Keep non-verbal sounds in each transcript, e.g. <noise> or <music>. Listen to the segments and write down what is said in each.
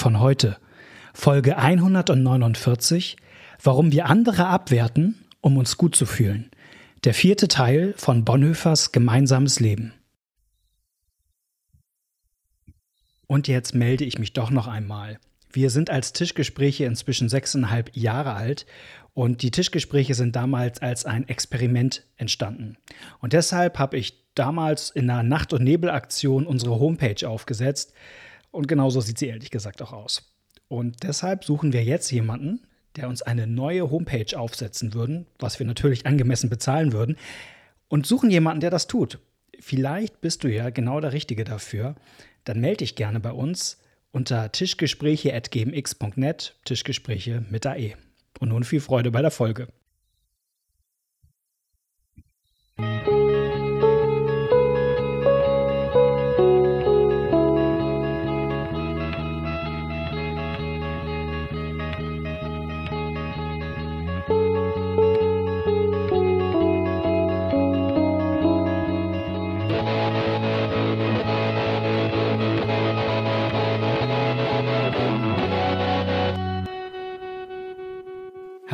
von heute. Folge 149. Warum wir andere abwerten, um uns gut zu fühlen. Der vierte Teil von Bonhoeffers Gemeinsames Leben. Und jetzt melde ich mich doch noch einmal. Wir sind als Tischgespräche inzwischen sechseinhalb Jahre alt und die Tischgespräche sind damals als ein Experiment entstanden. Und deshalb habe ich damals in einer Nacht- und Nebelaktion unsere Homepage aufgesetzt. Und genauso sieht sie ehrlich gesagt auch aus. Und deshalb suchen wir jetzt jemanden, der uns eine neue Homepage aufsetzen würden, was wir natürlich angemessen bezahlen würden, und suchen jemanden, der das tut. Vielleicht bist du ja genau der Richtige dafür. Dann melde dich gerne bei uns unter tischgespräche.gmx.net, Tischgespräche mit AE. Und nun viel Freude bei der Folge.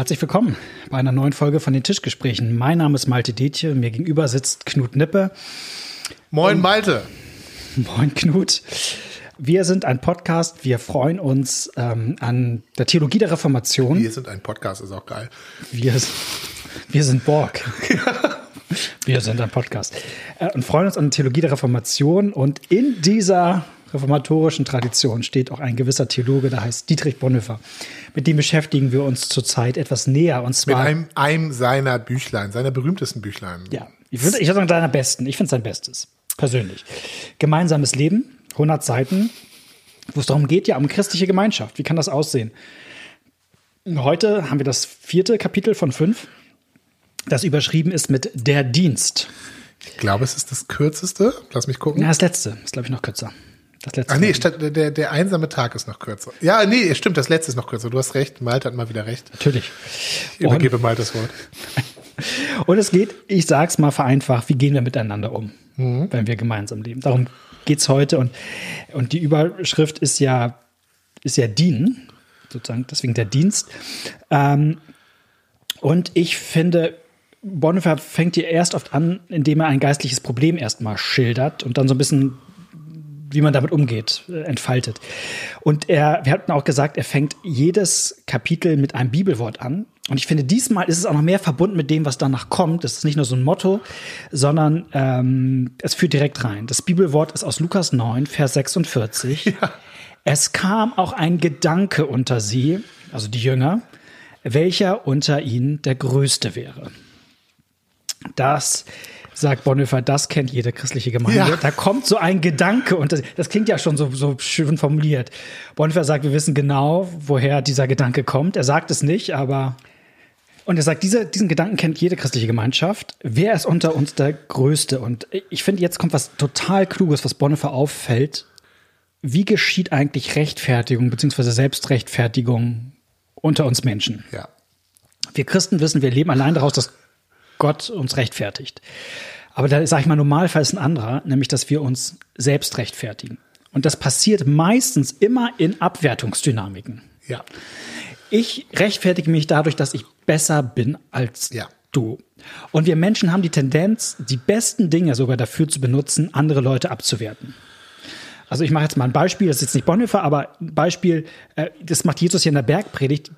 Herzlich willkommen bei einer neuen Folge von den Tischgesprächen. Mein Name ist Malte Detje, mir gegenüber sitzt Knut Nippe. Moin Malte. <laughs> Moin Knut. Wir sind ein Podcast, wir freuen uns ähm, an der Theologie der Reformation. Wir sind ein Podcast, ist auch geil. Wir, wir sind Borg. <laughs> wir sind ein Podcast. Äh, und freuen uns an der Theologie der Reformation und in dieser reformatorischen Tradition steht auch ein gewisser Theologe, der heißt Dietrich Bonhoeffer. Mit dem beschäftigen wir uns zurzeit etwas näher. Und zwar mit einem, einem seiner Büchlein, seiner berühmtesten Büchlein. Ja, ich würde ich würd sagen, seiner besten. Ich finde es sein Bestes, persönlich. Gemeinsames Leben, 100 Seiten, wo es darum geht, ja, um christliche Gemeinschaft. Wie kann das aussehen? Heute haben wir das vierte Kapitel von fünf, das überschrieben ist mit Der Dienst. Ich glaube, es ist das kürzeste. Lass mich gucken. Ja, das letzte ist, glaube ich, noch kürzer. Das letzte Ach nee, statt, der, der einsame Tag ist noch kürzer. Ja, nee, stimmt, das letzte ist noch kürzer. Du hast recht, Malte hat mal wieder recht. Natürlich. Ich übergebe Malte das Wort. <laughs> Und es geht, ich sag's mal vereinfacht, wie gehen wir miteinander um, mhm. wenn wir gemeinsam leben. Darum geht's heute und, und die Überschrift ist ja, ist ja dienen, sozusagen, deswegen der Dienst. Ähm, und ich finde, Bonhoeffer fängt hier erst oft an, indem er ein geistliches Problem erstmal schildert und dann so ein bisschen wie man damit umgeht, äh, entfaltet. Und er, wir hatten auch gesagt, er fängt jedes Kapitel mit einem Bibelwort an. Und ich finde, diesmal ist es auch noch mehr verbunden mit dem, was danach kommt. Das ist nicht nur so ein Motto, sondern ähm, es führt direkt rein. Das Bibelwort ist aus Lukas 9, Vers 46. Ja. Es kam auch ein Gedanke unter sie, also die Jünger, welcher unter ihnen der Größte wäre. Das sagt Bonhoeffer, das kennt jede christliche Gemeinde. Ja. Da kommt so ein Gedanke und das, das, klingt ja schon so, so schön formuliert. Bonhoeffer sagt, wir wissen genau, woher dieser Gedanke kommt. Er sagt es nicht, aber und er sagt, diese, diesen Gedanken kennt jede christliche Gemeinschaft. Wer ist unter uns der Größte? Und ich finde, jetzt kommt was total Kluges, was Bonhoeffer auffällt. Wie geschieht eigentlich Rechtfertigung bzw. Selbstrechtfertigung unter uns Menschen? Ja. Wir Christen wissen, wir leben allein daraus, dass Gott uns rechtfertigt. Aber da sage ich mal, Normalfall ist ein anderer, nämlich dass wir uns selbst rechtfertigen. Und das passiert meistens immer in Abwertungsdynamiken. Ja. Ich rechtfertige mich dadurch, dass ich besser bin als ja. du. Und wir Menschen haben die Tendenz, die besten Dinge sogar dafür zu benutzen, andere Leute abzuwerten. Also ich mache jetzt mal ein Beispiel, das ist jetzt nicht Bonhoeffer, aber ein Beispiel, äh, das macht Jesus hier in der Bergpredigt.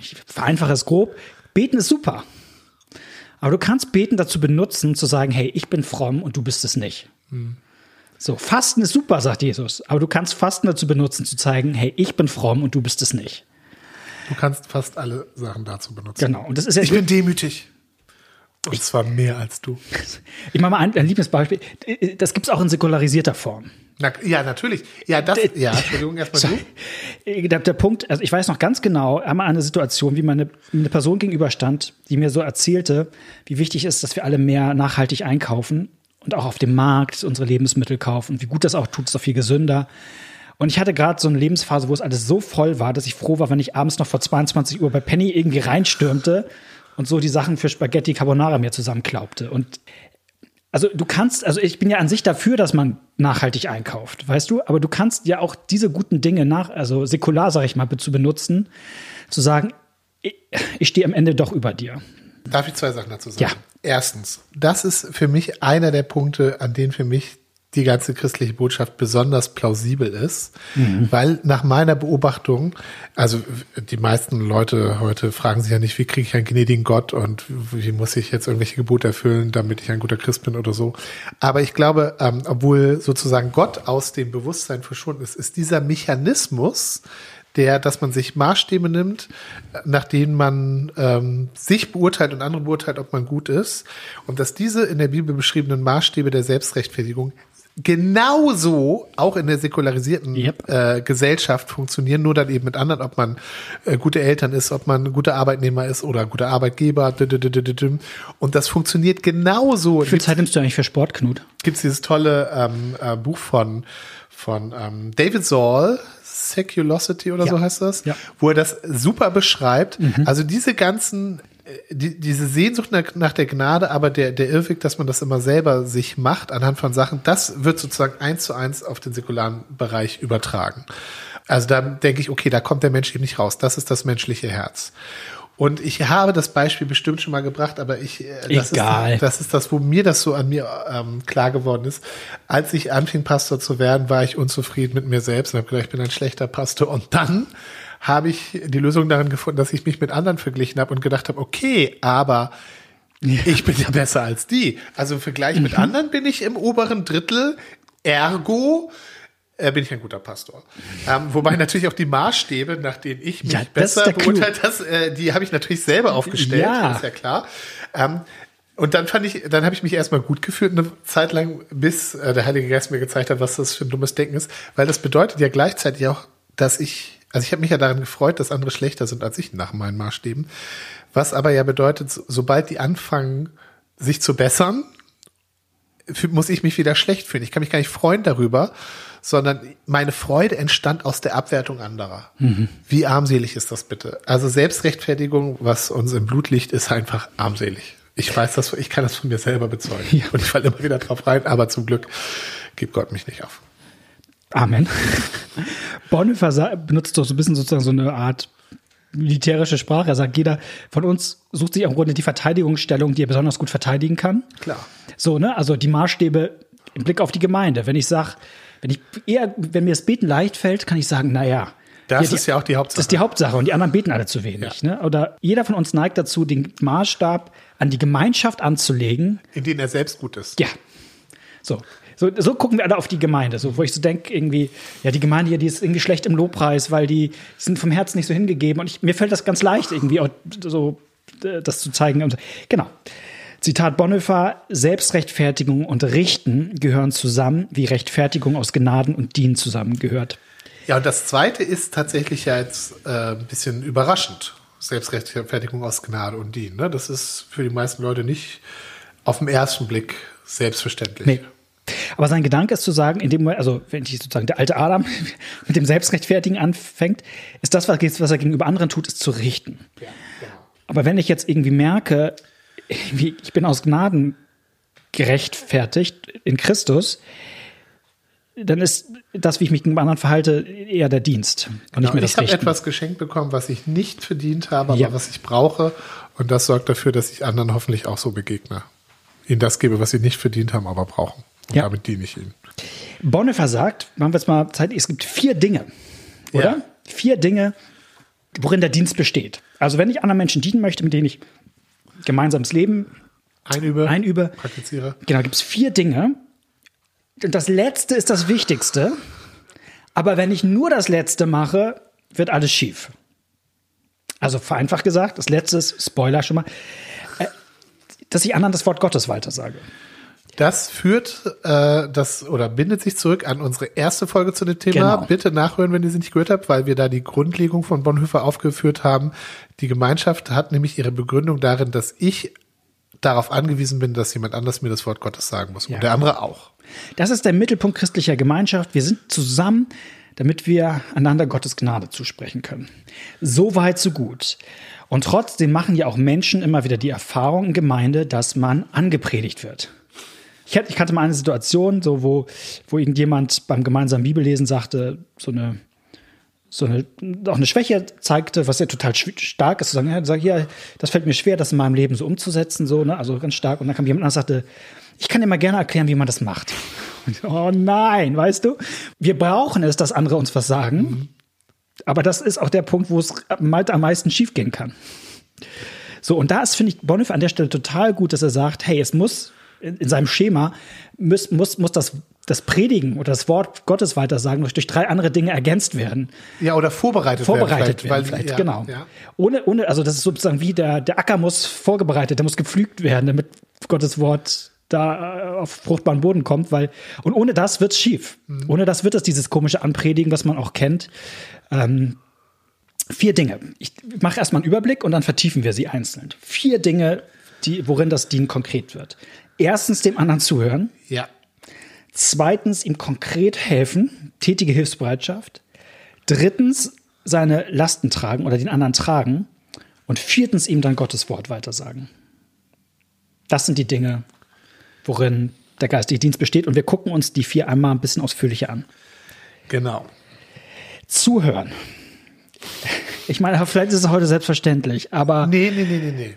Ich vereinfache es grob. Beten ist super. Aber du kannst Beten dazu benutzen, zu sagen, hey, ich bin fromm und du bist es nicht. Mhm. So, Fasten ist super, sagt Jesus. Aber du kannst Fasten dazu benutzen, zu zeigen, hey, ich bin fromm und du bist es nicht. Du kannst fast alle Sachen dazu benutzen. Genau. Und das ist ja ich bin demütig. Und ich, zwar mehr als du. <laughs> Ich mache mal ein, ein Lieblingsbeispiel. Das gibt es auch in säkularisierter Form. Na, ja, natürlich. Ja, das, ja, Entschuldigung, erstmal du. Der, der, Punkt, also ich weiß noch ganz genau, einmal eine Situation, wie meine eine Person gegenüberstand, die mir so erzählte, wie wichtig ist, dass wir alle mehr nachhaltig einkaufen und auch auf dem Markt unsere Lebensmittel kaufen. Wie gut das auch tut, ist doch viel gesünder. Und ich hatte gerade so eine Lebensphase, wo es alles so voll war, dass ich froh war, wenn ich abends noch vor 22 Uhr bei Penny irgendwie reinstürmte und so die Sachen für Spaghetti Carbonara mir zusammenklaubte. Und also du kannst, also ich bin ja an sich dafür, dass man nachhaltig einkauft, weißt du, aber du kannst ja auch diese guten Dinge nach, also säkular, sag ich mal, zu benutzen, zu sagen, ich, ich stehe am Ende doch über dir. Darf ich zwei Sachen dazu sagen? Ja. Erstens, das ist für mich einer der Punkte, an denen für mich die ganze christliche Botschaft besonders plausibel ist, mhm. weil nach meiner Beobachtung, also die meisten Leute heute fragen sich ja nicht, wie kriege ich einen gnädigen Gott und wie muss ich jetzt irgendwelche Gebote erfüllen, damit ich ein guter Christ bin oder so. Aber ich glaube, ähm, obwohl sozusagen Gott aus dem Bewusstsein verschwunden ist, ist dieser Mechanismus, der, dass man sich Maßstäbe nimmt, nach denen man ähm, sich beurteilt und andere beurteilt, ob man gut ist. Und dass diese in der Bibel beschriebenen Maßstäbe der Selbstrechtfertigung genauso auch in der säkularisierten Yep. äh, Gesellschaft funktionieren, nur dann eben mit anderen, ob man äh, gute Eltern ist, ob man guter Arbeitnehmer ist oder guter Arbeitgeber. Und das funktioniert genauso. Wie viel Zeit nimmst du eigentlich für Sport, Knut? Gibt's dieses tolle ähm, äh, Buch von von ähm, David Saul, Seculosity oder Ja. so heißt das, Ja. wo er das super beschreibt. Also diese ganzen die, diese Sehnsucht nach, nach der Gnade, aber der, der Irrweg, dass man das immer selber sich macht anhand von Sachen, das wird sozusagen eins zu eins auf den säkularen Bereich übertragen. Also da denke ich, okay, da kommt der Mensch eben nicht raus. Das ist das menschliche Herz. Und ich habe das Beispiel bestimmt schon mal gebracht, aber ich, äh, das, Egal. Ist, das ist das, wo mir das so an mir ähm, klar geworden ist. Als ich anfing, Pastor zu werden, war ich unzufrieden mit mir selbst und habe gedacht, ich bin ein schlechter Pastor. Und dann habe ich die Lösung darin gefunden, dass ich mich mit anderen verglichen habe und gedacht habe, okay, aber ich bin ja besser als die. Also im Vergleich mit anderen bin ich im oberen Drittel, ergo äh, bin ich ein guter Pastor. Ähm, wobei natürlich auch die Maßstäbe, nach denen ich mich Ja, besser beurteilt, das, äh, die habe ich natürlich selber aufgestellt, Ja. ist ja klar. Ähm, und dann fand ich, dann habe ich mich erstmal gut gefühlt eine Zeit lang, bis äh, der Heilige Geist mir gezeigt hat, was das für ein dummes Denken ist, weil das bedeutet ja gleichzeitig auch, dass ich, also ich habe mich ja daran gefreut, dass andere schlechter sind als ich nach meinen Maßstäben, was aber ja bedeutet, so, sobald die anfangen, sich zu bessern, muss ich mich wieder schlecht fühlen. Ich kann mich gar nicht freuen darüber, sondern meine Freude entstand aus der Abwertung anderer. Wie armselig ist das bitte? Also Selbstrechtfertigung, was uns im Blut liegt, ist einfach armselig. Ich weiß das, ich kann das von mir selber bezeugen. Ja. Und ich falle immer wieder drauf rein, aber zum Glück gibt Gott mich nicht auf. Amen. <laughs> Bonhoeffer benutzt doch so ein bisschen sozusagen so eine Art militärische Sprache. Er sagt, jeder von uns sucht sich im Grunde die Verteidigungsstellung, die er besonders gut verteidigen kann. Klar. So, ne? Also die Maßstäbe im Blick auf die Gemeinde. Wenn ich sage, wenn ich eher, wenn mir das Beten leicht fällt, kann ich sagen, na ja. Das die- ist ja auch die Hauptsache. Das ist die Hauptsache und die anderen beten alle zu wenig. Ne? Oder jeder von uns neigt dazu, den Maßstab an die Gemeinschaft anzulegen, in denen er selbst gut ist. ja. So. So, so gucken wir alle auf die Gemeinde, so, wo ich so denke, irgendwie, ja, die Gemeinde hier, die ist irgendwie schlecht im Lobpreis, weil die sind vom Herzen nicht so hingegeben. Und ich, mir fällt das ganz leicht, irgendwie auch so äh, das zu zeigen. Und, genau. Zitat Bonhoeffer: Selbstrechtfertigung und Richten gehören zusammen, wie Rechtfertigung aus Gnaden und Dienen zusammengehört. Ja, und das zweite ist tatsächlich ja jetzt äh, ein bisschen überraschend. Selbstrechtfertigung aus Gnade und Dien. Ne? Das ist für die meisten Leute nicht auf den ersten Blick selbstverständlich. Nee. Aber sein Gedanke ist zu sagen, in dem Moment, also wenn ich sozusagen der alte Adam <laughs> mit dem Selbstrechtfertigen anfängt, ist das, was er gegenüber anderen tut, ist zu richten. Ja, genau. Aber wenn ich jetzt irgendwie merke, ich bin aus Gnaden gerechtfertigt in Christus, dann ist das, wie ich mich gegenüber anderen verhalte, eher der Dienst und nicht mehr Genau. das ich habe etwas geschenkt bekommen, was ich nicht verdient habe, aber Ja. was ich brauche. Und das sorgt dafür, dass ich anderen hoffentlich auch so begegne. Ihnen das gebe, was sie nicht verdient haben, aber brauchen. Und Ja. damit diene ich ihnen. Bonhoeffer sagt, machen wir jetzt mal Zeit, es gibt vier Dinge, oder? Ja. Vier Dinge, worin der Dienst besteht. Also wenn ich anderen Menschen dienen möchte, mit denen ich gemeinsames Leben Einübe, einübe, praktiziere. Genau, gibt es vier Dinge. Und das letzte ist das Wichtigste. Aber wenn ich nur das letzte mache, wird alles schief. Also vereinfacht gesagt, das letzte ist, Spoiler schon mal, äh, dass ich anderen das Wort Gottes weitersage. Das führt äh, das oder bindet sich zurück an unsere erste Folge zu dem Thema. Genau. Bitte nachhören, wenn ihr sie nicht gehört habt, weil wir da die Grundlegung von Bonhoeffer aufgeführt haben. Die Gemeinschaft hat nämlich ihre Begründung darin, dass ich darauf angewiesen bin, dass jemand anders mir das Wort Gottes sagen muss. Ja. Und der andere auch. Das ist der Mittelpunkt christlicher Gemeinschaft. Wir sind zusammen, damit wir einander Gottes Gnade zusprechen können. So weit, so gut. Und trotzdem machen ja auch Menschen immer wieder die Erfahrung in Gemeinde, dass man angepredigt wird. Ich, hatte, ich kannte mal eine Situation, so wo, wo irgendjemand beim gemeinsamen Bibellesen sagte, so eine, so eine, auch eine Schwäche zeigte, was ja total stark ist, zu sagen, ja, sag, ja, das fällt mir schwer, das in meinem Leben so umzusetzen, so, ne, also ganz stark. Und dann kam jemand und sagte, ich kann dir mal gerne erklären, wie man das macht. Und, oh nein, weißt du? Wir brauchen es, dass andere uns was sagen. Mhm. Aber das ist auch der Punkt, wo es am meisten schiefgehen kann. So, und da ist, finde ich, Bonhoeffer an der Stelle total gut, dass er sagt, hey, es muss in, in seinem Schema, muss, muss, muss das das Predigen oder das Wort Gottes weitersagen durch, durch drei andere Dinge ergänzt werden. Ja, oder vorbereitet, vorbereitet werden. Vorbereitet werden, vielleicht, ja, genau. Ja. Ohne, ohne, also das ist sozusagen wie der, der Acker muss vorbereitet, der muss gepflügt werden, damit Gottes Wort da äh, auf fruchtbaren Boden kommt, weil, und ohne das wird's schief. Mhm. Ohne das wird es dieses komische Anpredigen, was man auch kennt. Ähm, vier Dinge. Ich mache erstmal einen Überblick und dann vertiefen wir sie einzeln. Vier Dinge, die, worin das Dienen konkret wird. Erstens dem anderen zuhören. Ja. Zweitens ihm konkret helfen, tätige Hilfsbereitschaft. Drittens seine Lasten tragen oder den anderen tragen. Und viertens ihm dann Gottes Wort weitersagen. Das sind die Dinge, worin der geistige Dienst besteht. Und wir gucken uns die vier einmal ein bisschen ausführlicher an. Genau. Zuhören. Ich meine, vielleicht ist es heute selbstverständlich, aber. Nee, nee, nee, nee, nee.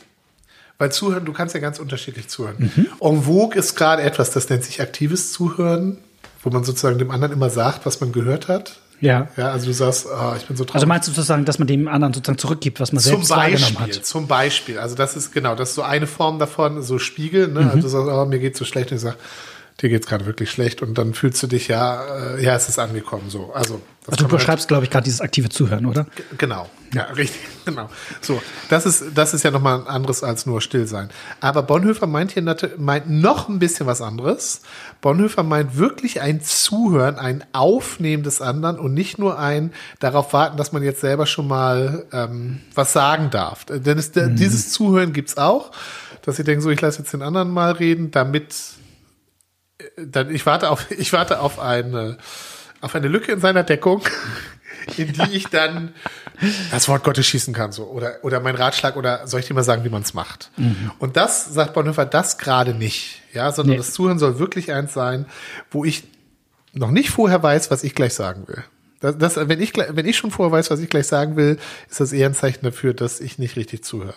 Weil zuhören, du kannst ja ganz unterschiedlich zuhören. Mhm. En vogue ist gerade etwas, das nennt sich aktives Zuhören, wo man sozusagen dem anderen immer sagt, was man gehört hat. Ja. Ja, also du sagst, oh, ich bin so traurig. Also meinst du sozusagen, dass man dem anderen sozusagen zurückgibt, was man selbst zum Beispiel, wahrgenommen hat? Zum Beispiel. Also das ist genau, das ist so eine Form davon, so Spiegel. Ne? Mhm. Also du sagst, oh, mir geht's so schlecht. Und ich sag, dir geht's gerade wirklich schlecht. Und dann fühlst du dich ja, äh, ja, es ist angekommen. So, also also du beschreibst, halt, glaube ich, gerade dieses aktive Zuhören, oder? Genau, <laughs> ja, richtig, genau. So, das ist, das ist ja nochmal ein anderes als nur still sein. Aber Bonhoeffer meint hier meint noch ein bisschen was anderes. Bonhoeffer meint wirklich ein Zuhören, ein Aufnehmen des anderen und nicht nur ein darauf warten, dass man jetzt selber schon mal ähm, was sagen darf. Denn es, mhm. dieses Zuhören gibt's auch, dass ich denke, so, ich lasse jetzt den anderen mal reden, damit äh, dann ich warte auf, <laughs> ich warte auf eine auf eine Lücke in seiner Deckung, in die ich dann das Wort Gottes schießen kann, so oder oder mein Ratschlag oder soll ich dir mal sagen, wie man es macht? Mhm. Und das sagt Bonhoeffer das gerade nicht, ja, sondern nee. das Zuhören soll wirklich eins sein, wo ich noch nicht vorher weiß, was ich gleich sagen will. Das, das, wenn ich wenn ich schon vorher weiß, was ich gleich sagen will, ist das eher ein Zeichen dafür, dass ich nicht richtig zuhöre.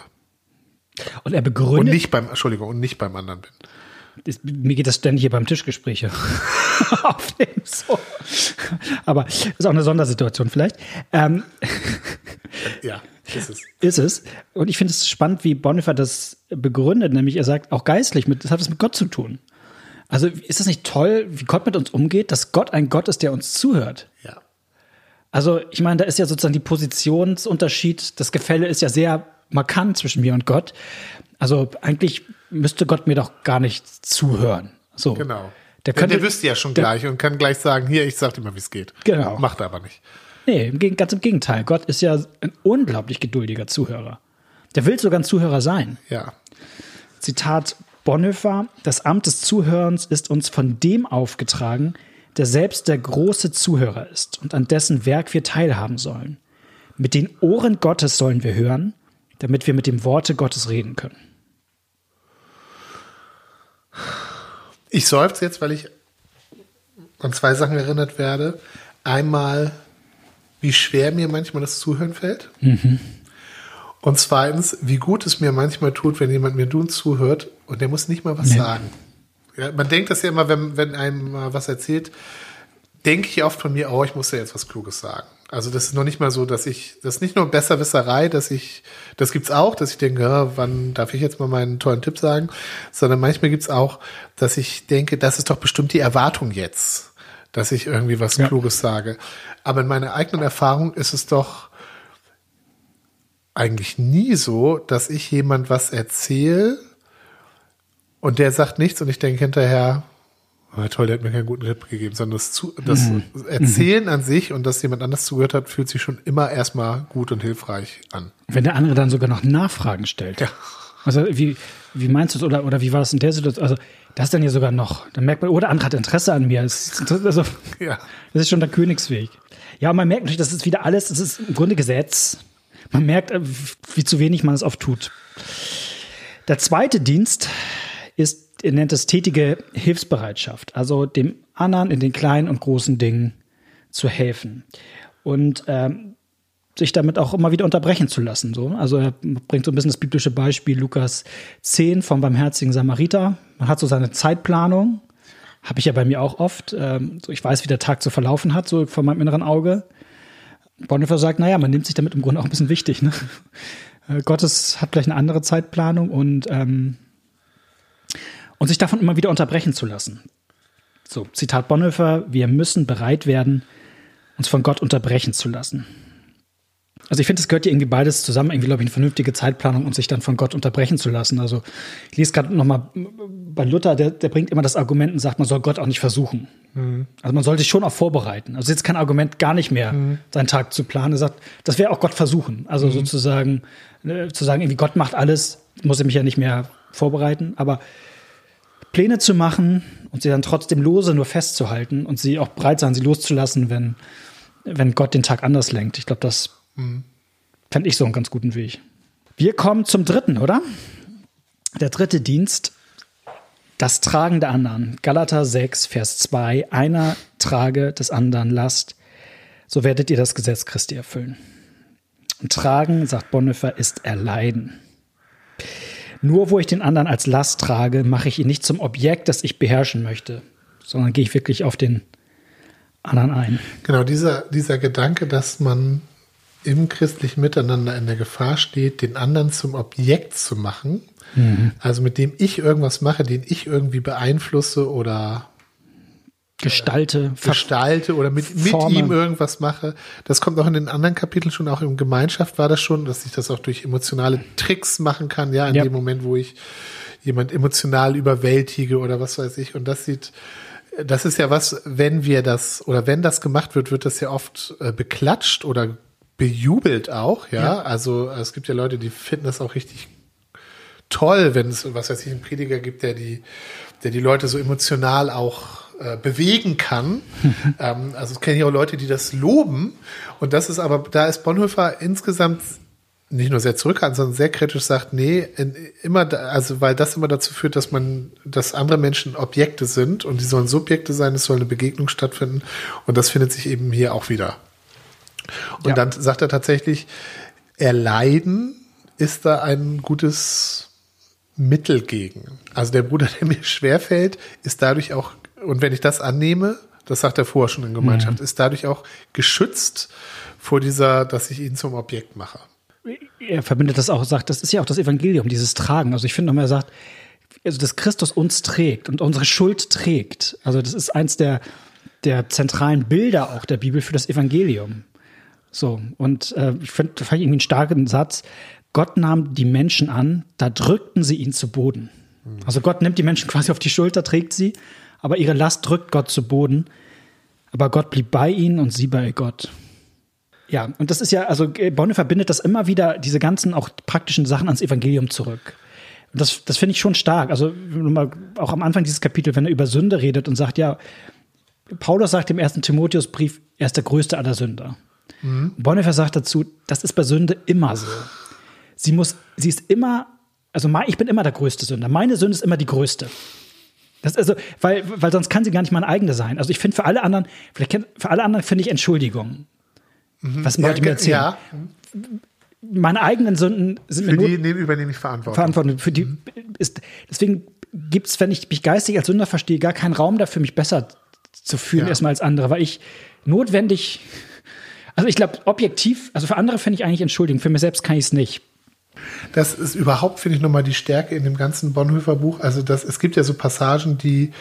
Und er begründet und nicht beim Entschuldigung und nicht beim anderen bin ist, mir geht das ständig hier beim Tischgespräche <laughs> aufnehmen. So. Aber ist auch eine Sondersituation vielleicht. Ähm, ja, ist es. Ist es. Und ich finde es spannend, wie Bonhoeffer das begründet, nämlich er sagt, auch geistlich, mit, das hat was mit Gott zu tun. Also ist es nicht toll, wie Gott mit uns umgeht, dass Gott ein Gott ist, der uns zuhört? Ja. Also ich meine, da ist ja sozusagen die Positionsunterschied, das Gefälle ist ja sehr markant zwischen mir und Gott. Also eigentlich müsste Gott mir doch gar nicht zuhören. So. Genau. Der, könnte, der wüsste ja schon der, gleich und kann gleich sagen, hier, ich sag dir mal, wie es geht. Genau. Macht er aber nicht. Nee, ganz im Gegenteil. Gott ist ja ein unglaublich geduldiger Zuhörer. Der will sogar ein Zuhörer sein. Ja. Zitat Bonhoeffer, das Amt des Zuhörens ist uns von dem aufgetragen, der selbst der große Zuhörer ist und an dessen Werk wir teilhaben sollen. Mit den Ohren Gottes sollen wir hören, damit wir mit dem Worte Gottes reden können. Ich seufze jetzt, weil ich an zwei Sachen erinnert werde. Einmal, wie schwer mir manchmal das Zuhören fällt. Mhm. Und zweitens, wie gut es mir manchmal tut, wenn jemand mir nun zuhört und der muss nicht mal was nee. sagen. Ja, man denkt das ja immer, wenn, wenn einem mal was erzählt, denke ich oft von mir, oh, ich muss ja jetzt was Kluges sagen. Also das ist noch nicht mal so, dass ich, das ist nicht nur Besserwisserei, dass ich, das gibt's auch, dass ich denke, ja, wann darf ich jetzt mal meinen tollen Tipp sagen, sondern manchmal gibt's auch, dass ich denke, das ist doch bestimmt die Erwartung jetzt, dass ich irgendwie was ja. Kluges sage. Aber in meiner eigenen Erfahrung ist es doch eigentlich nie so, dass ich jemand was erzähle und der sagt nichts und ich denke hinterher, Oh, toll, der hat mir keinen guten Tipp gegeben, sondern das, zu, das mhm. Erzählen mhm. an sich und dass jemand anders zugehört hat, fühlt sich schon immer erstmal gut und hilfreich an. Wenn der andere dann sogar noch Nachfragen stellt. Ja. Also wie, wie meinst du es oder, oder wie war das in der Situation? Also das ist dann ja sogar noch, dann merkt man, oder oh, andere hat Interesse an mir. Das, also, ja. das ist schon der Königsweg. Ja, man merkt natürlich, das ist wieder alles, das ist im Grunde Gesetz. Man merkt, äh, wie zu wenig man es oft tut. Der zweite Dienst ist er nennt es tätige Hilfsbereitschaft, also dem anderen in den kleinen und großen Dingen zu helfen. Und ähm, sich damit auch immer wieder unterbrechen zu lassen. So. Also er bringt so ein bisschen das biblische Beispiel Lukas 10 vom barmherzigen Samariter. Man hat so seine Zeitplanung, habe ich ja bei mir auch oft. Ähm, so ich weiß, wie der Tag zu verlaufen hat, so vor meinem inneren Auge. Bonhoeffer sagt, naja, man nimmt sich damit im Grunde auch ein bisschen wichtig. Ne? <laughs> Gottes hat gleich eine andere Zeitplanung und, ähm, und sich davon immer wieder unterbrechen zu lassen. So, Zitat Bonhoeffer, wir müssen bereit werden, uns von Gott unterbrechen zu lassen. Also ich finde, es gehört hier irgendwie beides zusammen, irgendwie, glaube ich, eine vernünftige Zeitplanung und sich dann von Gott unterbrechen zu lassen. Also ich lese gerade nochmal bei Luther, der, der bringt immer das Argument und sagt, man soll Gott auch nicht versuchen. Mhm. Also man sollte sich schon auch vorbereiten. Also jetzt kein Argument, gar nicht mehr mhm. seinen Tag zu planen. Er sagt, das wäre auch Gott versuchen. Also mhm. sozusagen, äh, zu sagen, irgendwie Gott macht alles, muss ich mich ja nicht mehr vorbereiten. Aber Pläne zu machen und sie dann trotzdem lose nur festzuhalten und sie auch bereit sein, sie loszulassen, wenn, wenn Gott den Tag anders lenkt. Ich glaube, das Mhm. Fände ich so einen ganz guten Weg. Wir kommen zum dritten, oder? Der dritte Dienst, das Tragen der anderen. Galater 6, Vers 2. Einer trage des anderen Last, so werdet ihr das Gesetz Christi erfüllen. Und tragen, sagt Bonhoeffer, ist erleiden. Nur wo ich den anderen als Last trage, mache ich ihn nicht zum Objekt, das ich beherrschen möchte, sondern gehe ich wirklich auf den anderen ein. Genau, dieser, dieser Gedanke, dass man im christlichen Miteinander in der Gefahr steht, den anderen zum Objekt zu machen. Mhm. Also mit dem ich irgendwas mache, den ich irgendwie beeinflusse oder gestalte, gestalte oder mit, mit ihm irgendwas mache. Das kommt auch in den anderen Kapiteln schon, auch in Gemeinschaft war das schon, dass ich das auch durch emotionale Tricks machen kann, ja, in ja. dem Moment, wo ich jemand emotional überwältige oder was weiß ich. Und das sieht, das ist ja was, wenn wir das oder wenn das gemacht wird, wird das ja oft äh, beklatscht oder bejubelt auch, ja? ja. Also es gibt ja Leute, die finden das auch richtig toll, wenn es, was weiß ich, einen Prediger gibt, der die, der die Leute so emotional auch äh, bewegen kann. <laughs> ähm, also es kenne ich auch Leute, die das loben. Und das ist aber, da ist Bonhoeffer insgesamt nicht nur sehr zurückhaltend, sondern sehr kritisch sagt, nee, immer, da, also weil das immer dazu führt, dass man, dass andere Menschen Objekte sind und die sollen Subjekte sein, es soll eine Begegnung stattfinden und das findet sich eben hier auch wieder. Und ja. dann sagt er tatsächlich, erleiden ist da ein gutes Mittel gegen. Also der Bruder, <laughs> der mir schwerfällt, ist dadurch auch, und wenn ich das annehme, das sagt er vorher schon in Gemeinschaft, mhm. ist dadurch auch geschützt vor dieser, dass ich ihn zum Objekt mache. Er verbindet das auch, sagt, das ist ja auch das Evangelium, dieses Tragen. Also ich finde nochmal, er sagt, also dass Christus uns trägt und unsere Schuld trägt. Also das ist eins der, der zentralen Bilder auch der Bibel für das Evangelium. So, und äh, ich finde, fand ich irgendwie einen starken Satz. Gott nahm die Menschen an, da drückten sie ihn zu Boden. Mhm. Also Gott nimmt die Menschen quasi auf die Schulter, trägt sie, aber ihre Last drückt Gott zu Boden. Aber Gott blieb bei ihnen und sie bei Gott. Ja, und das ist ja, also Bonne verbindet das immer wieder, diese ganzen auch praktischen Sachen ans Evangelium zurück. Und das, das finde ich schon stark. Also auch am Anfang dieses Kapitel, wenn er über Sünde redet und sagt, ja, Paulus sagt im ersten Timotheusbrief, er ist der größte aller Sünder. Mhm. Bonhoeffer sagt dazu, das ist bei Sünde immer so. Sie muss, sie ist immer, also ich bin immer der größte Sünder. Meine Sünde ist immer die größte. Das also, weil, weil sonst kann sie gar nicht meine eigene sein. Also ich finde für alle anderen, vielleicht kennt, für alle anderen finde ich Entschuldigung. Mhm. Was Leute ja, mir erzählen. Ja. Meine eigenen Sünden sind für mir die nur, übernehme ich Verantwortung. Verantwortung. Für die mhm. ist, deswegen gibt es, wenn ich mich geistig als Sünder verstehe, gar keinen Raum dafür, mich besser zu fühlen, ja. erstmal als andere, weil ich notwendig also ich glaube, objektiv, also für andere finde ich eigentlich entschuldigen, für mich selbst kann ich es nicht. Das ist überhaupt, finde ich, nochmal die Stärke in dem ganzen Bonhoeffer Buch. Also das, es gibt ja so Passagen, die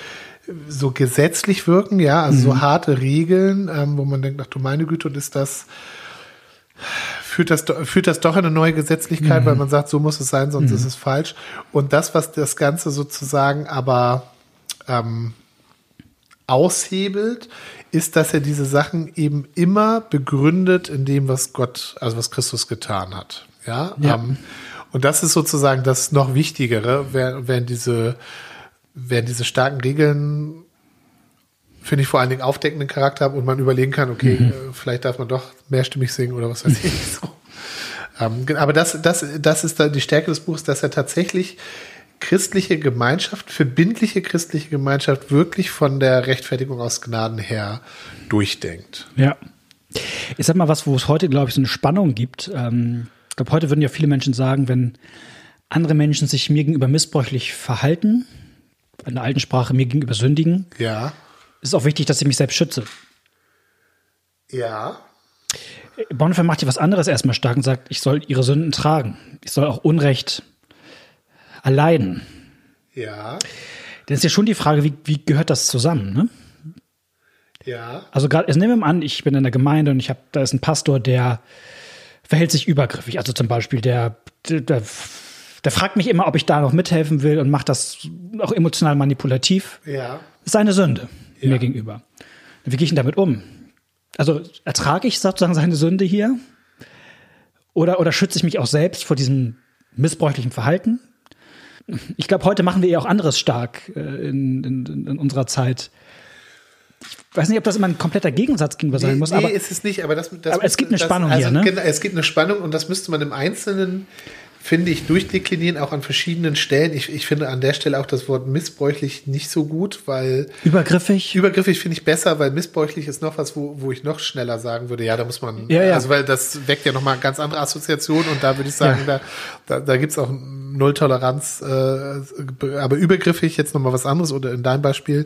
so gesetzlich wirken, ja, also mhm. so harte Regeln, ähm, wo man denkt, ach du meine Güte, und ist das, führt das, führt das doch in eine neue Gesetzlichkeit, mhm. weil man sagt, so muss es sein, sonst mhm. ist es falsch. Und das, was das Ganze sozusagen aber ähm, aushebelt, ist, dass er diese Sachen eben immer begründet in dem, was Gott, also was Christus getan hat. Ja. ja. Ähm, und das ist sozusagen das noch Wichtigere, während diese, während diese starken Regeln finde ich vor allen Dingen aufdeckenden Charakter haben und man überlegen kann, okay, mhm. Äh, vielleicht darf man doch mehrstimmig singen oder was weiß ich. <laughs> so. ähm, aber das, das, das ist da die Stärke des Buchs, dass er tatsächlich christliche Gemeinschaft, verbindliche christliche Gemeinschaft wirklich von der Rechtfertigung aus Gnaden her durchdenkt. Ja. Ich sag mal was, wo es heute, glaube ich, so eine Spannung gibt. Ähm, ich glaube, heute würden ja viele Menschen sagen, wenn andere Menschen sich mir gegenüber missbräuchlich verhalten, in der alten Sprache mir gegenüber sündigen, Ja. ist es auch wichtig, dass ich mich selbst schütze. Ja. Bonhoeffer macht hier was anderes erstmal stark und sagt, ich soll ihre Sünden tragen. Ich soll auch Unrecht erleiden. Ja. Denn es ist ja schon die Frage, wie, wie gehört das zusammen? Ne? Ja. Also gerade, also nehmen wir mal an, ich bin in der Gemeinde und ich habe, da ist ein Pastor, der verhält sich übergriffig. Also zum Beispiel, der, der, der, fragt mich immer, ob ich da noch mithelfen will und macht das auch emotional manipulativ. Ja. Seine Sünde Ja. mir gegenüber. Wie gehe ich denn damit um? Also ertrage ich sozusagen seine Sünde hier? Oder, oder schütze ich mich auch selbst vor diesem missbräuchlichen Verhalten? Ich glaube, heute machen wir ja auch anderes stark äh, in, in, in unserer Zeit. Ich weiß nicht, ob das immer ein kompletter Gegensatz gegenüber sein Nee, muss, nee, aber ist es nicht, aber das, das Aber es gibt eine das, Spannung also, hier, ne? Genau, es gibt eine Spannung und das müsste man im Einzelnen, finde ich, durchdeklinieren, auch an verschiedenen Stellen. Ich, ich finde an der Stelle auch das Wort missbräuchlich nicht so gut, weil übergriffig. übergriffig finde ich besser, weil missbräuchlich ist noch was, wo, wo ich noch schneller sagen würde, ja, da muss man, Ja, ja. also weil das weckt ja nochmal ganz andere Assoziationen und da würde ich sagen, da, da, da gibt's auch Null Toleranz, äh, aber übergriffig jetzt nochmal was anderes oder in deinem Beispiel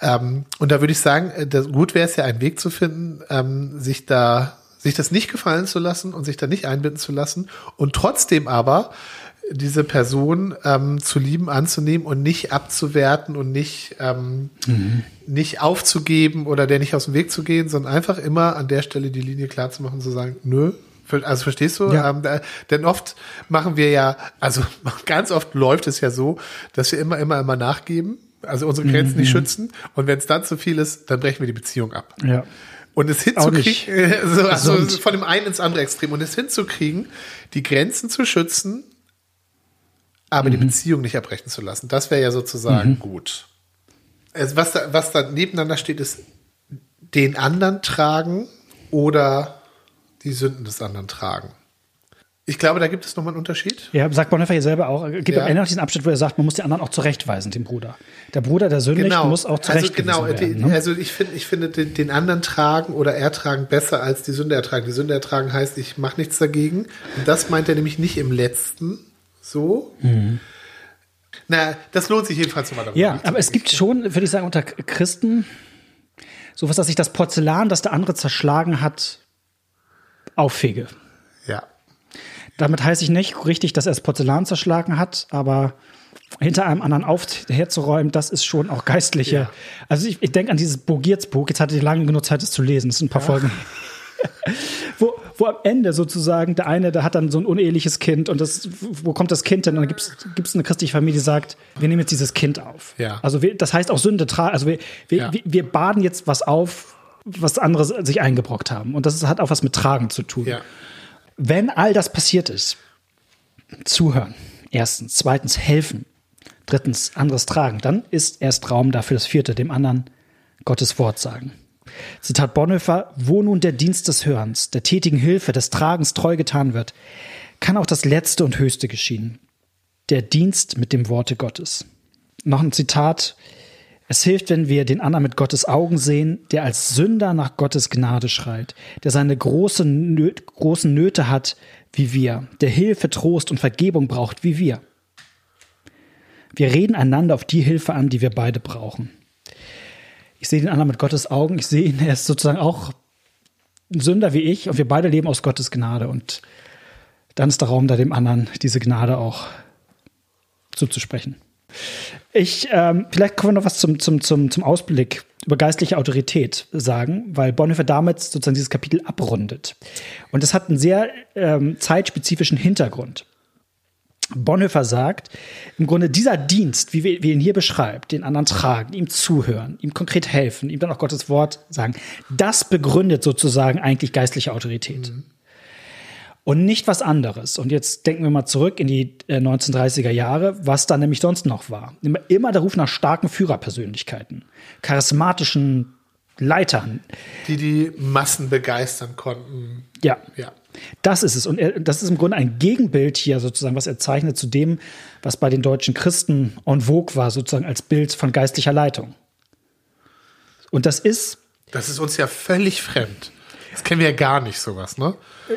ähm, und da würde ich sagen, äh, das, gut wäre es ja, einen Weg zu finden, ähm, sich da, sich das nicht gefallen zu lassen und sich da nicht einbinden zu lassen und trotzdem aber diese Person ähm, zu lieben, anzunehmen und nicht abzuwerten und nicht, ähm, nicht aufzugeben oder der nicht aus dem Weg zu gehen, sondern einfach immer an der Stelle die Linie klar zu machen, zu sagen, nö. Also verstehst du? Ja. Ähm, da, denn oft machen wir ja, also <laughs> ganz oft läuft es ja so, dass wir immer, immer, immer nachgeben, also unsere Grenzen nicht schützen. Und wenn es dann zu viel ist, dann brechen wir die Beziehung ab. Ja. Und es hinzukriegen, <laughs> so, also gesund. von dem einen ins andere Extrem, und es hinzukriegen, die Grenzen zu schützen, aber Mhm. die Beziehung nicht abbrechen zu lassen. Das wäre ja sozusagen gut. Also was, da, was da nebeneinander steht, ist den anderen tragen oder die Sünden des anderen tragen. Ich glaube, da gibt es nochmal einen Unterschied. Ja, sagt Bonhoeffer hier selber auch. Es gibt Ja. am Ende noch diesen Abschnitt, wo er sagt, man muss den anderen auch zurechtweisen, den Bruder. Der Bruder, der sündigt, muss auch also zurechtgewiesen genau, werden. die, ne? also ich finde, ich finde den, den anderen tragen oder ertragen besser als die Sünde ertragen. Die Sünde ertragen heißt, ich mache nichts dagegen. Und das meint er nämlich nicht im letzten so. Na, das lohnt sich jedenfalls nochmal Ja, aber es gibt schon, würde ich sagen, unter Christen sowas, dass ich das Porzellan, das der andere zerschlagen hat, auffege. Ja. Damit heiße ich nicht richtig, dass er das Porzellan zerschlagen hat, aber hinter einem anderen auf herzuräumen, das ist schon auch geistliche. Ja. Also ich, ich denke an dieses Bogiertsbuch, jetzt hatte ich lange genug Zeit, es zu lesen, das sind ein paar Folgen. <laughs> wo, wo am Ende sozusagen der eine, der hat dann so ein uneheliches Kind und das, wo kommt das Kind denn? Und dann gibt es eine christliche Familie, die sagt, wir nehmen jetzt dieses Kind auf. Ja. Also wir, das heißt auch Sünde tragen, also wir, wir, Ja. wir, wir baden jetzt was auf, was andere sich eingebrockt haben. Und das hat auch was mit Tragen zu tun. Ja. Wenn all das passiert ist, zuhören. Erstens. Zweitens, helfen. Drittens, anderes tragen. Dann ist erst Raum dafür das vierte, dem anderen Gottes Wort sagen. Zitat Bonhoeffer, wo nun der Dienst des Hörens, der tätigen Hilfe, des Tragens treu getan wird, kann auch das Letzte und Höchste geschehen. Der Dienst mit dem Worte Gottes. Noch ein Zitat. Es hilft, wenn wir den anderen mit Gottes Augen sehen, der als Sünder nach Gottes Gnade schreit, der seine große Nö großen Nöte hat wie wir, der Hilfe, Trost und Vergebung braucht wie wir. Wir reden einander auf die Hilfe an, die wir beide brauchen. Ich sehe den anderen mit Gottes Augen, ich sehe ihn, er ist sozusagen auch ein Sünder wie ich und wir beide leben aus Gottes Gnade und dann ist der Raum da dem anderen diese Gnade auch zuzusprechen. Ich, ähm, vielleicht können wir noch was zum, zum, zum, zum Ausblick über geistliche Autorität sagen, weil Bonhoeffer damit sozusagen dieses Kapitel abrundet. Und das hat einen sehr ähm, zeitspezifischen Hintergrund. Bonhoeffer sagt, im Grunde dieser Dienst, wie wir, wie ihn hier beschreibt, den anderen tragen, ihm zuhören, ihm konkret helfen, ihm dann auch Gottes Wort sagen, das begründet sozusagen eigentlich geistliche Autorität. Und nicht was anderes. Und jetzt denken wir mal zurück in die äh, 1930er Jahre, was da nämlich sonst noch war. Immer, immer der Ruf nach starken Führerpersönlichkeiten, charismatischen Leitern. Die die Massen begeistern konnten. Ja. Ja. Das ist es. Und er, das ist im Grunde ein Gegenbild hier sozusagen, was er zeichnet zu dem, was bei den deutschen Christen en vogue war, sozusagen als Bild von geistlicher Leitung. Und das ist. Das ist uns ja völlig fremd. Das kennen wir ja gar nicht, sowas, ne?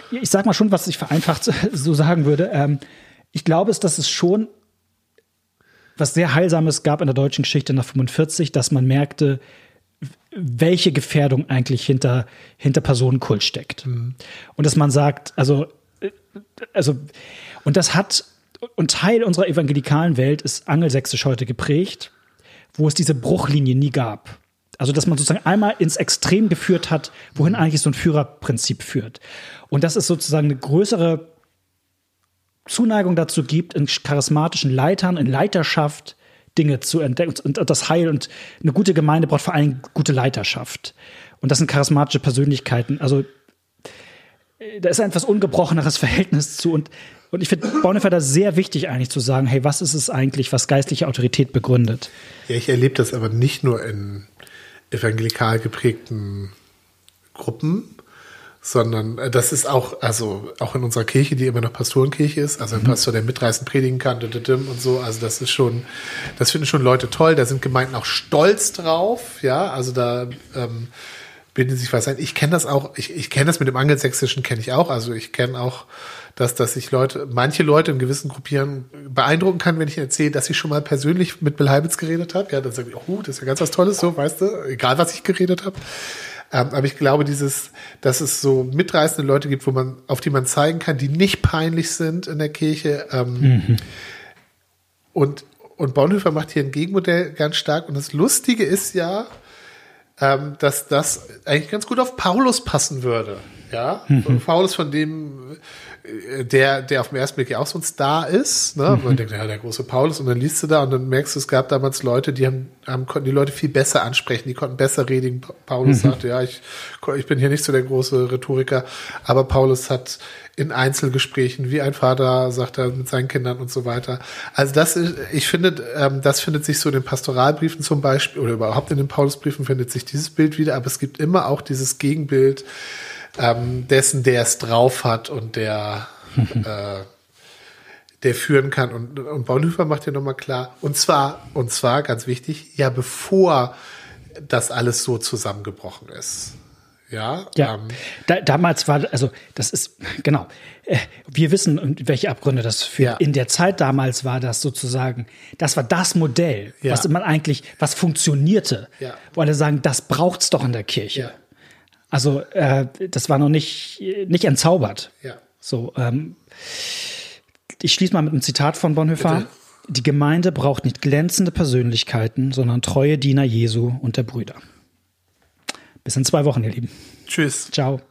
Ich sag mal schon, was ich vereinfacht <laughs> so sagen würde. Ähm, ich glaube es, dass es schon was sehr Heilsames gab in der deutschen Geschichte nach 45, dass man merkte, welche Gefährdung eigentlich hinter, hinter Personenkult steckt. Mhm. Und dass man sagt, also, also, und das hat, und Teil unserer evangelikalen Welt ist angelsächsisch heute geprägt, wo es diese Bruchlinie nie gab. Also, dass man sozusagen einmal ins Extrem geführt hat, wohin eigentlich so ein Führerprinzip führt. Und das ist sozusagen eine größere Zuneigung dazu gibt, in charismatischen Leitern, in Leiterschaft Dinge zu entdecken und das Heil und eine gute Gemeinde braucht vor allem gute Leiterschaft. Und das sind charismatische Persönlichkeiten. Also äh, da ist ein etwas ungebrocheneres <laughs> Verhältnis zu und und ich finde Bonhoeffer da sehr wichtig eigentlich zu sagen, hey, was ist es eigentlich, was geistliche Autorität begründet? Ja, ich erlebe das aber nicht nur in evangelikal geprägten Gruppen, sondern äh, das ist auch, also auch in unserer Kirche, die immer noch Pastorenkirche ist, also ein mhm. Pastor, der mitreißend predigen kann und so, also das ist schon, das finden schon Leute toll, da sind Gemeinden auch stolz drauf, ja, also da ähm, bilden sich was ein. Ich kenne das auch, ich, ich kenne das mit dem Angelsächsischen, kenne ich auch, also ich kenne auch, dass, dass ich Leute, manche Leute in gewissen Gruppieren beeindrucken kann, wenn ich erzähle, dass ich schon mal persönlich mit Bill Heibitz geredet habe. Ja, dann sage ich, oh, das ist ja ganz was Tolles, so, weißt du, egal was ich geredet habe. Ähm, aber ich glaube, dieses, dass es so mitreißende Leute gibt, wo man, auf die man zeigen kann, die nicht peinlich sind in der Kirche. Ähm, mhm. Und, und Bonhoeffer macht hier ein Gegenmodell ganz stark. Und das Lustige ist ja, ähm, dass das eigentlich ganz gut auf Paulus passen würde. Ja, mhm. Paulus, von dem der, der auf den ersten Blick ja auch so ein Star ist, ne? Mhm. Man denkt, ja, der große Paulus, und dann liest du da und dann merkst du, es gab damals Leute, die haben, haben konnten die Leute viel besser ansprechen, die konnten besser reden. Paulus mhm. sagte, ja, ich, ich bin hier nicht so der große Rhetoriker, aber Paulus hat in Einzelgesprächen, wie ein Vater, sagt er mit seinen Kindern und so weiter. Also das ist, ich finde, ähm, das findet sich so in den Pastoralbriefen zum Beispiel oder überhaupt in den Paulusbriefen findet sich dieses Bild wieder, aber es gibt immer auch dieses Gegenbild, ähm, dessen, der es drauf hat und der, <laughs> äh, der führen kann. Und, und Bonhoeffer macht ja nochmal klar, und zwar, und zwar ganz wichtig, ja, bevor das alles so zusammengebrochen ist. Ja, ja. Ähm, da, damals war, also das ist, genau, äh, wir wissen, welche Abgründe das führt. Ja. In der Zeit damals war das sozusagen, das war das Modell, ja. was man eigentlich, was funktionierte. Ja. Wo alle sagen, das braucht's doch in der Kirche. Also äh, das war noch nicht, nicht entzaubert. Ja. So, ähm, ich schließe mal mit einem Zitat von Bonhoeffer. Bitte? Die Gemeinde braucht nicht glänzende Persönlichkeiten, sondern treue Diener Jesu und der Brüder. Bis in zwei Wochen, ihr Lieben. Tschüss. Ciao.